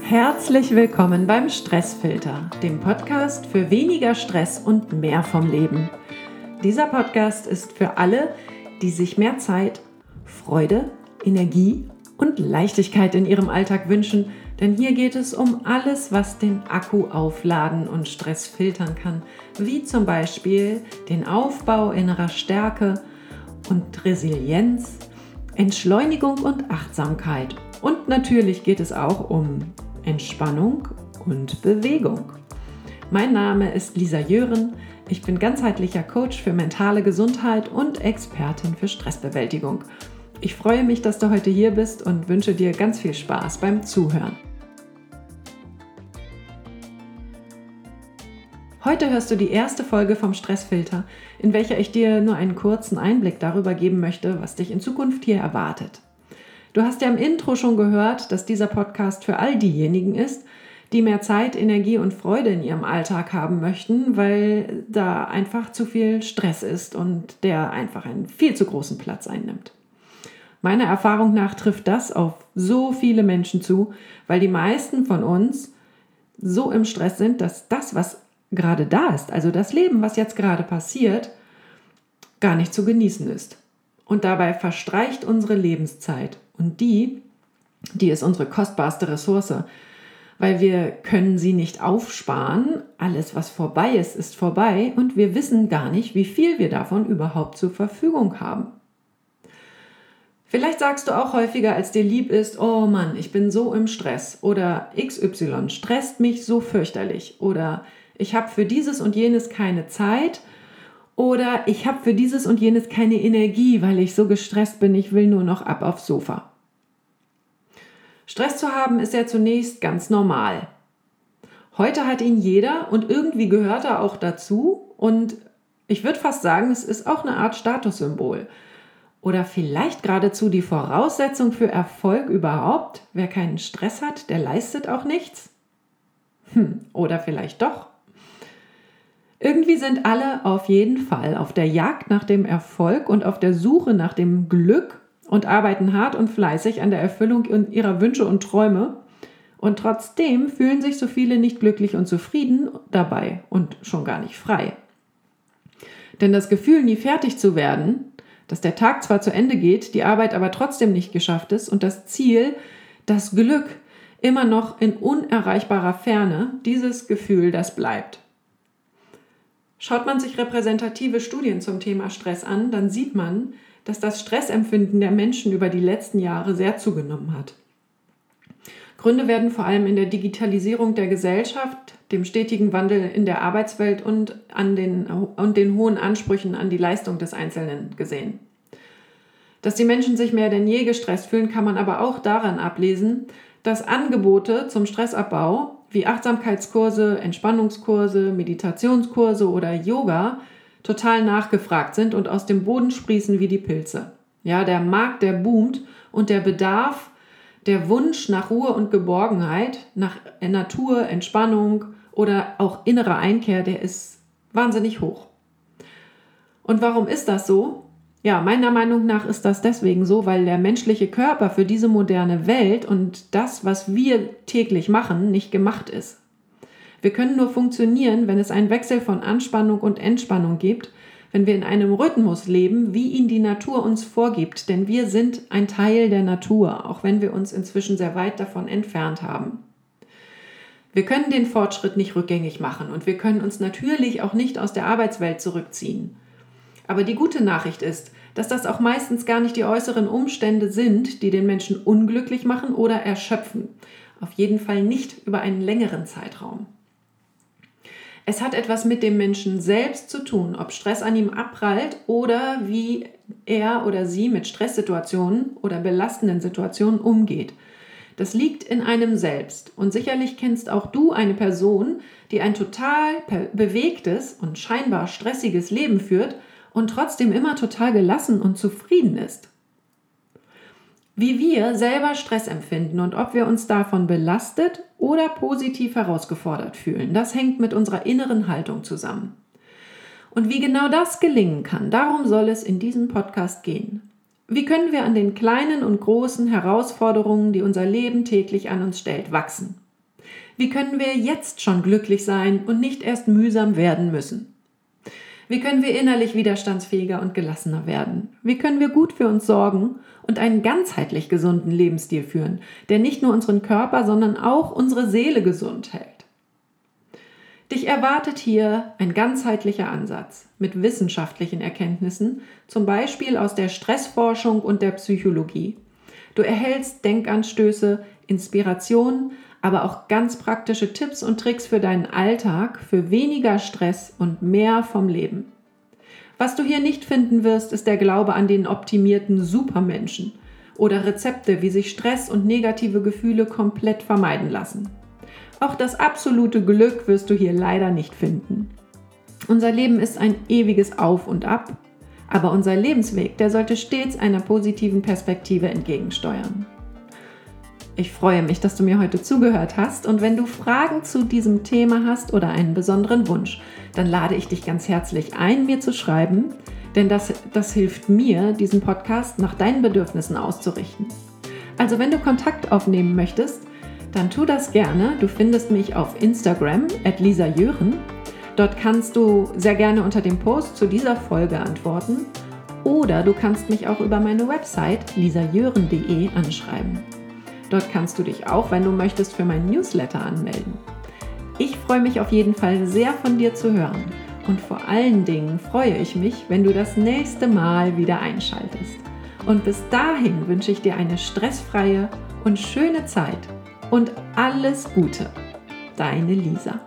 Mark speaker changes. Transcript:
Speaker 1: Herzlich willkommen beim Stressfilter, dem Podcast für weniger Stress und mehr vom Leben. Dieser Podcast ist für alle, die sich mehr Zeit, Freude, Energie und Leichtigkeit in ihrem Alltag wünschen, denn hier geht es um alles, was den Akku aufladen und Stress filtern kann, wie zum Beispiel den Aufbau innerer Stärke und Resilienz, Entschleunigung und Achtsamkeit. Und natürlich geht es auch um Entspannung und Bewegung. Mein Name ist Lisa Jören. Ich bin ganzheitlicher Coach für mentale Gesundheit und Expertin für Stressbewältigung. Ich freue mich, dass du heute hier bist und wünsche dir ganz viel Spaß beim Zuhören. Heute hörst du die erste Folge vom Stressfilter, in welcher ich dir nur einen kurzen Einblick darüber geben möchte, was dich in Zukunft hier erwartet. Du hast ja im Intro schon gehört, dass dieser Podcast für all diejenigen ist, die mehr Zeit, Energie und Freude in ihrem Alltag haben möchten, weil da einfach zu viel Stress ist und der einfach einen viel zu großen Platz einnimmt. Meiner Erfahrung nach trifft das auf so viele Menschen zu, weil die meisten von uns so im Stress sind, dass das, was gerade da ist, also das Leben, was jetzt gerade passiert, gar nicht zu genießen ist. Und dabei verstreicht unsere Lebenszeit. Und die, die ist unsere kostbarste Ressource, weil wir können sie nicht aufsparen. Alles, was vorbei ist, ist vorbei und wir wissen gar nicht, wie viel wir davon überhaupt zur Verfügung haben. Vielleicht sagst du auch häufiger, als dir lieb ist, oh Mann, ich bin so im Stress oder XY stresst mich so fürchterlich oder ich habe für dieses und jenes keine Zeit oder ich habe für dieses und jenes keine Energie, weil ich so gestresst bin, ich will nur noch ab aufs Sofa. Stress zu haben ist ja zunächst ganz normal. Heute hat ihn jeder und irgendwie gehört er auch dazu und ich würde fast sagen, es ist auch eine Art Statussymbol. Oder vielleicht geradezu die Voraussetzung für Erfolg überhaupt. Wer keinen Stress hat, der leistet auch nichts. Hm, oder vielleicht doch. Irgendwie sind alle auf jeden Fall auf der Jagd nach dem Erfolg und auf der Suche nach dem Glück und arbeiten hart und fleißig an der Erfüllung ihrer Wünsche und Träume. Und trotzdem fühlen sich so viele nicht glücklich und zufrieden dabei und schon gar nicht frei. Denn das Gefühl, nie fertig zu werden, dass der Tag zwar zu Ende geht, die Arbeit aber trotzdem nicht geschafft ist und das Ziel, das Glück, immer noch in unerreichbarer Ferne, dieses Gefühl, das bleibt. Schaut man sich repräsentative Studien zum Thema Stress an, dann sieht man, dass das Stressempfinden der Menschen über die letzten Jahre sehr zugenommen hat. Gründe werden vor allem in der Digitalisierung der Gesellschaft, dem stetigen Wandel in der Arbeitswelt und, an den, und den hohen Ansprüchen an die Leistung des Einzelnen gesehen. Dass die Menschen sich mehr denn je gestresst fühlen, kann man aber auch daran ablesen, dass Angebote zum Stressabbau wie Achtsamkeitskurse, Entspannungskurse, Meditationskurse oder Yoga total nachgefragt sind und aus dem Boden sprießen wie die Pilze. Ja, der Markt, der boomt und der Bedarf, der Wunsch nach Ruhe und Geborgenheit, nach Natur, Entspannung oder auch innerer Einkehr, der ist wahnsinnig hoch. Und warum ist das so? Ja, meiner Meinung nach ist das deswegen so, weil der menschliche Körper für diese moderne Welt und das, was wir täglich machen, nicht gemacht ist. Wir können nur funktionieren, wenn es einen Wechsel von Anspannung und Entspannung gibt, wenn wir in einem Rhythmus leben, wie ihn die Natur uns vorgibt, denn wir sind ein Teil der Natur, auch wenn wir uns inzwischen sehr weit davon entfernt haben. Wir können den Fortschritt nicht rückgängig machen und wir können uns natürlich auch nicht aus der Arbeitswelt zurückziehen. Aber die gute Nachricht ist, dass das auch meistens gar nicht die äußeren Umstände sind, die den Menschen unglücklich machen oder erschöpfen. Auf jeden Fall nicht über einen längeren Zeitraum. Es hat etwas mit dem Menschen selbst zu tun, ob Stress an ihm abprallt oder wie er oder sie mit Stresssituationen oder belastenden Situationen umgeht. Das liegt in einem selbst. Und sicherlich kennst auch du eine Person, die ein total bewegtes und scheinbar stressiges Leben führt und trotzdem immer total gelassen und zufrieden ist. Wie wir selber Stress empfinden und ob wir uns davon belastet oder positiv herausgefordert fühlen, das hängt mit unserer inneren Haltung zusammen. Und wie genau das gelingen kann, darum soll es in diesem Podcast gehen. Wie können wir an den kleinen und großen Herausforderungen, die unser Leben täglich an uns stellt, wachsen? Wie können wir jetzt schon glücklich sein und nicht erst mühsam werden müssen? Wie können wir innerlich widerstandsfähiger und gelassener werden? Wie können wir gut für uns sorgen und einen ganzheitlich gesunden Lebensstil führen, der nicht nur unseren Körper, sondern auch unsere Seele gesund hält? Dich erwartet hier ein ganzheitlicher Ansatz mit wissenschaftlichen Erkenntnissen, zum Beispiel aus der Stressforschung und der Psychologie. Du erhältst Denkanstöße, Inspiration, aber auch ganz praktische Tipps und Tricks für deinen Alltag, für weniger Stress und mehr vom Leben. Was du hier nicht finden wirst, ist der Glaube an den optimierten Supermenschen oder Rezepte, wie sich Stress und negative Gefühle komplett vermeiden lassen. Auch das absolute Glück wirst du hier leider nicht finden. Unser Leben ist ein ewiges Auf und Ab, aber unser Lebensweg, der sollte stets einer positiven Perspektive entgegensteuern. Ich freue mich, dass du mir heute zugehört hast und wenn du Fragen zu diesem Thema hast oder einen besonderen Wunsch, dann lade ich dich ganz herzlich ein, mir zu schreiben, denn das, das hilft mir, diesen Podcast nach deinen Bedürfnissen auszurichten. Also wenn du Kontakt aufnehmen möchtest, dann tu das gerne. Du findest mich auf Instagram at Lisa Jören. Dort kannst du sehr gerne unter dem Post zu dieser Folge antworten oder du kannst mich auch über meine Website lisajören.de anschreiben. Dort kannst du dich auch, wenn du möchtest, für meinen Newsletter anmelden. Ich freue mich auf jeden Fall sehr von dir zu hören und vor allen Dingen freue ich mich, wenn du das nächste Mal wieder einschaltest. Und bis dahin wünsche ich dir eine stressfreie und schöne Zeit und alles Gute. Deine Lisa.